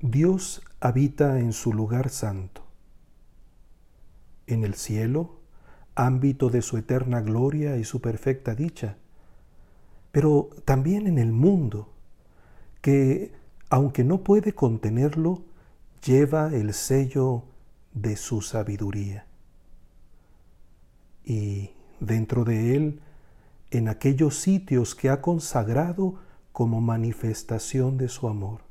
Dios habita en su lugar santo. En el cielo, ámbito de su eterna gloria y su perfecta dicha, pero también en el mundo, que, aunque no puede contenerlo, lleva el sello de su sabiduría. Y dentro de él, en aquellos sitios que ha consagrado como manifestación de su amor.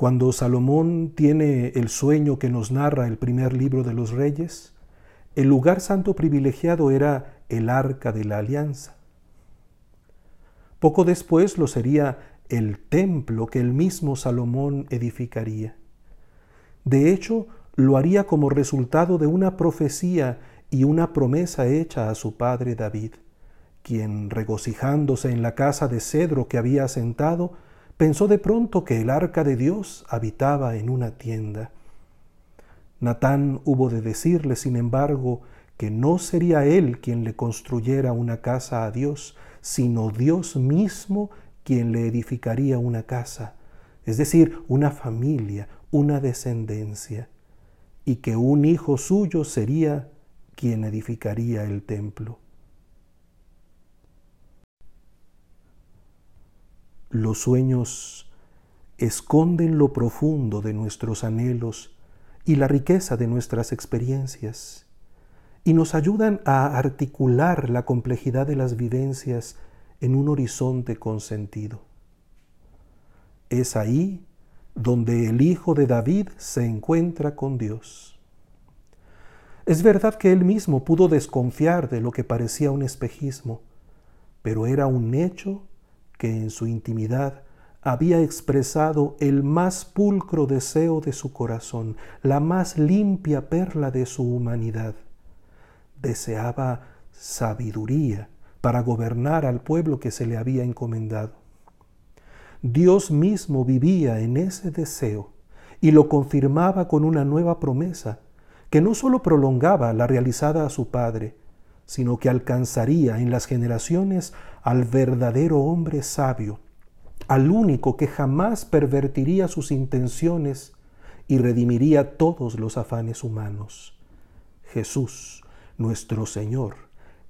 Cuando Salomón tiene el sueño que nos narra el primer libro de los reyes, el lugar santo privilegiado era el arca de la alianza. Poco después lo sería el templo que el mismo Salomón edificaría. De hecho, lo haría como resultado de una profecía y una promesa hecha a su padre David, quien, regocijándose en la casa de cedro que había asentado, pensó de pronto que el arca de Dios habitaba en una tienda. Natán hubo de decirle, sin embargo, que no sería él quien le construyera una casa a Dios, sino Dios mismo quien le edificaría una casa, es decir, una familia, una descendencia, y que un hijo suyo sería quien edificaría el templo. Los sueños esconden lo profundo de nuestros anhelos y la riqueza de nuestras experiencias y nos ayudan a articular la complejidad de las vivencias en un horizonte con sentido. Es ahí donde el Hijo de David se encuentra con Dios. Es verdad que él mismo pudo desconfiar de lo que parecía un espejismo, pero era un hecho que en su intimidad había expresado el más pulcro deseo de su corazón, la más limpia perla de su humanidad. Deseaba sabiduría para gobernar al pueblo que se le había encomendado. Dios mismo vivía en ese deseo y lo confirmaba con una nueva promesa que no sólo prolongaba la realizada a su Padre, sino que alcanzaría en las generaciones al verdadero hombre sabio, al único que jamás pervertiría sus intenciones y redimiría todos los afanes humanos. Jesús, nuestro Señor,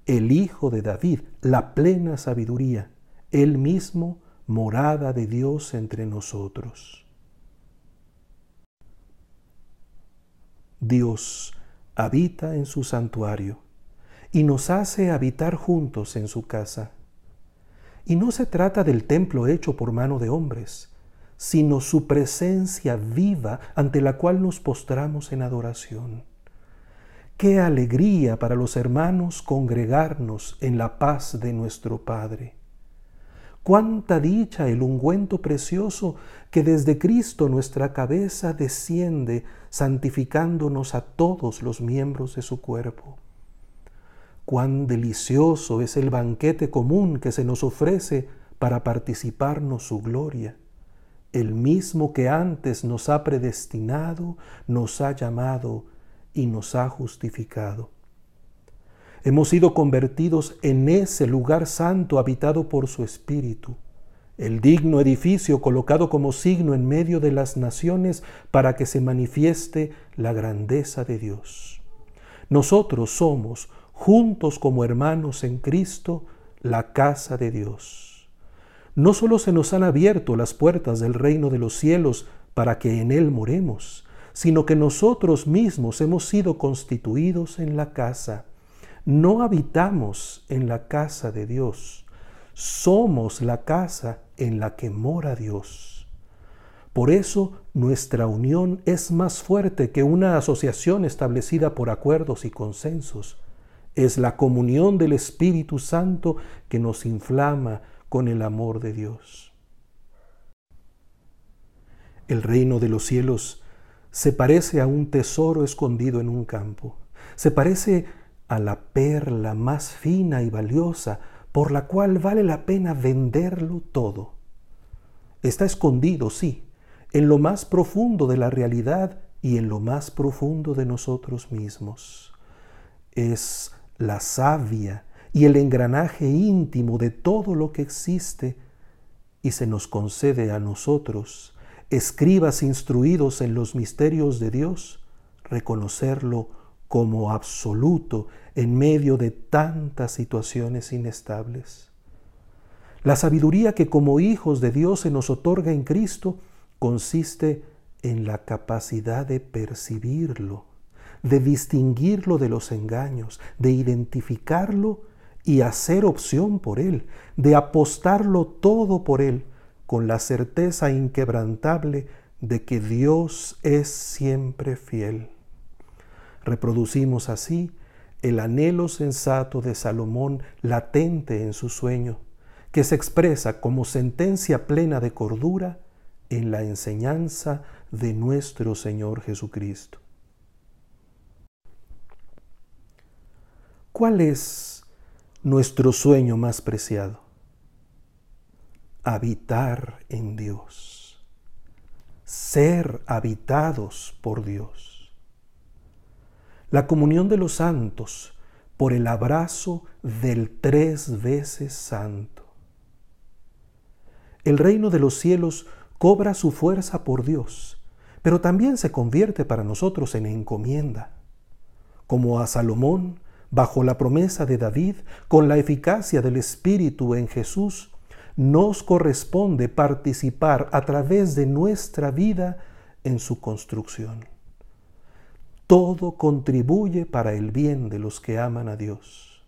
el Hijo de David, la plena sabiduría, él mismo, morada de Dios entre nosotros. Dios habita en su santuario y nos hace habitar juntos en su casa. Y no se trata del templo hecho por mano de hombres, sino su presencia viva ante la cual nos postramos en adoración. Qué alegría para los hermanos congregarnos en la paz de nuestro Padre. Cuánta dicha el ungüento precioso que desde Cristo nuestra cabeza desciende, santificándonos a todos los miembros de su cuerpo cuán delicioso es el banquete común que se nos ofrece para participarnos su gloria. El mismo que antes nos ha predestinado, nos ha llamado y nos ha justificado. Hemos sido convertidos en ese lugar santo habitado por su Espíritu, el digno edificio colocado como signo en medio de las naciones para que se manifieste la grandeza de Dios. Nosotros somos juntos como hermanos en Cristo, la casa de Dios. No solo se nos han abierto las puertas del reino de los cielos para que en él moremos, sino que nosotros mismos hemos sido constituidos en la casa. No habitamos en la casa de Dios, somos la casa en la que mora Dios. Por eso nuestra unión es más fuerte que una asociación establecida por acuerdos y consensos es la comunión del Espíritu Santo que nos inflama con el amor de Dios. El reino de los cielos se parece a un tesoro escondido en un campo. Se parece a la perla más fina y valiosa por la cual vale la pena venderlo todo. Está escondido, sí, en lo más profundo de la realidad y en lo más profundo de nosotros mismos. Es la savia y el engranaje íntimo de todo lo que existe y se nos concede a nosotros, escribas instruidos en los misterios de Dios, reconocerlo como absoluto en medio de tantas situaciones inestables. La sabiduría que como hijos de Dios se nos otorga en Cristo consiste en la capacidad de percibirlo, de distinguirlo de los engaños, de identificarlo y hacer opción por Él, de apostarlo todo por Él, con la certeza inquebrantable de que Dios es siempre fiel. Reproducimos así el anhelo sensato de Salomón latente en su sueño, que se expresa como sentencia plena de cordura en la enseñanza de nuestro Señor Jesucristo. ¿Cuál es nuestro sueño más preciado? Habitar en Dios, ser habitados por Dios. La comunión de los santos por el abrazo del tres veces santo. El reino de los cielos cobra su fuerza por Dios, pero también se convierte para nosotros en encomienda. Como a Salomón, bajo la promesa de David, con la eficacia del Espíritu en Jesús, nos corresponde participar a través de nuestra vida en su construcción. Todo contribuye para el bien de los que aman a Dios.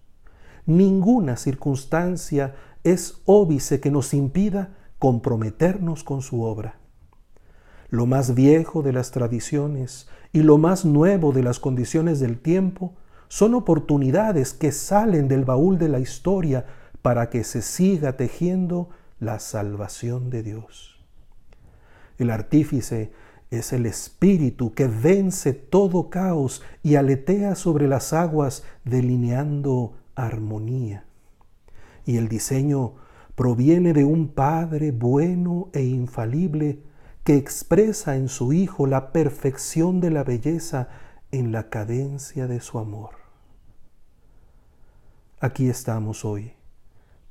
Ninguna circunstancia es óbice que nos impida comprometernos con su obra. Lo más viejo de las tradiciones y lo más nuevo de las condiciones del tiempo son oportunidades que salen del baúl de la historia para que se siga tejiendo la salvación de Dios. El artífice es el espíritu que vence todo caos y aletea sobre las aguas delineando armonía. Y el diseño proviene de un Padre bueno e infalible que expresa en su Hijo la perfección de la belleza en la cadencia de su amor. Aquí estamos hoy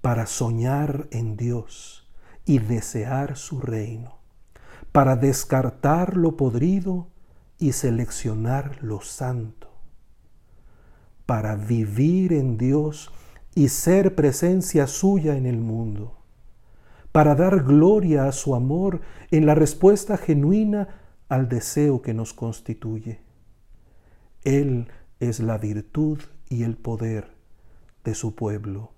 para soñar en Dios y desear su reino, para descartar lo podrido y seleccionar lo santo, para vivir en Dios y ser presencia suya en el mundo, para dar gloria a su amor en la respuesta genuina al deseo que nos constituye. Él es la virtud y el poder de su pueblo,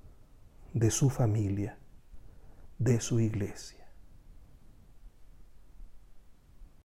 de su familia, de su iglesia.